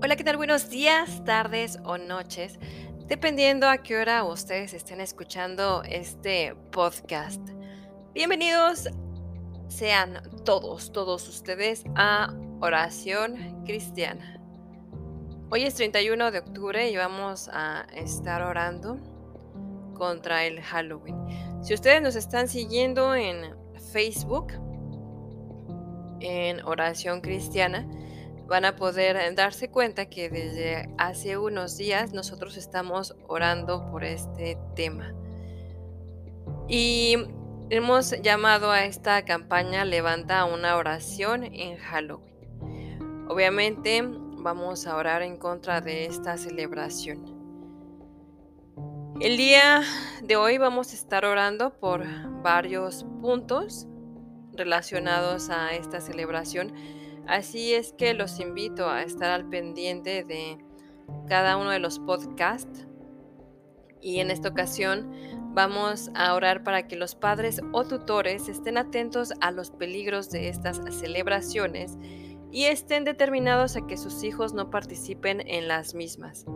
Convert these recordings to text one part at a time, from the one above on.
Hola, ¿qué tal? Buenos días, tardes o noches, dependiendo a qué hora ustedes estén escuchando este podcast. Bienvenidos sean todos, todos ustedes a Oración Cristiana. Hoy es 31 de octubre y vamos a estar orando contra el Halloween. Si ustedes nos están siguiendo en Facebook, en Oración Cristiana, van a poder darse cuenta que desde hace unos días nosotros estamos orando por este tema. Y hemos llamado a esta campaña Levanta una oración en Halloween. Obviamente vamos a orar en contra de esta celebración. El día de hoy vamos a estar orando por varios puntos relacionados a esta celebración Así es que los invito a estar al pendiente de cada uno de los podcasts. Y en esta ocasión vamos a orar para que los padres o tutores estén atentos a los peligros de estas celebraciones y estén determinados a que sus hijos no participen en las mismas,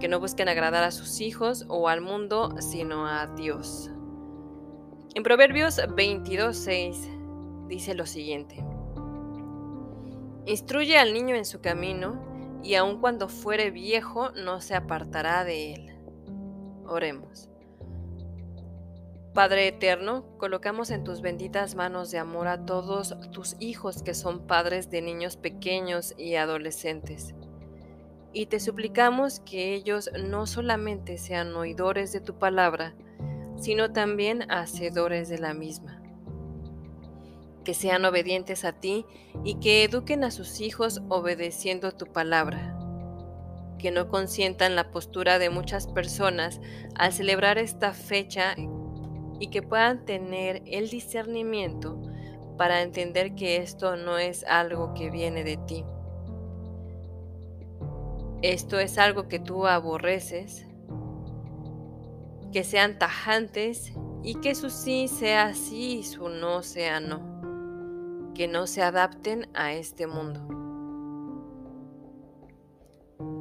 que no busquen agradar a sus hijos o al mundo, sino a Dios. En Proverbios 22.6 dice lo siguiente. Instruye al niño en su camino, y aun cuando fuere viejo no se apartará de él. Oremos. Padre eterno, colocamos en tus benditas manos de amor a todos tus hijos que son padres de niños pequeños y adolescentes. Y te suplicamos que ellos no solamente sean oidores de tu palabra, sino también hacedores de la misma que sean obedientes a ti y que eduquen a sus hijos obedeciendo tu palabra. Que no consientan la postura de muchas personas al celebrar esta fecha y que puedan tener el discernimiento para entender que esto no es algo que viene de ti. Esto es algo que tú aborreces, que sean tajantes y que su sí sea sí y su no sea no que no se adapten a este mundo.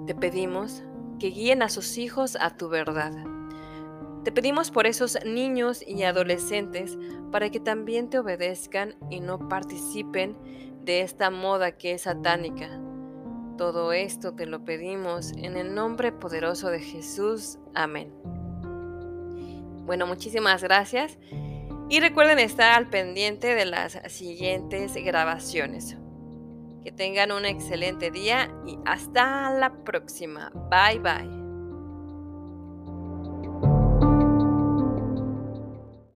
Te pedimos que guíen a sus hijos a tu verdad. Te pedimos por esos niños y adolescentes para que también te obedezcan y no participen de esta moda que es satánica. Todo esto te lo pedimos en el nombre poderoso de Jesús. Amén. Bueno, muchísimas gracias y recuerden estar al pendiente de las siguientes grabaciones. Que tengan un excelente día y hasta la próxima. Bye bye.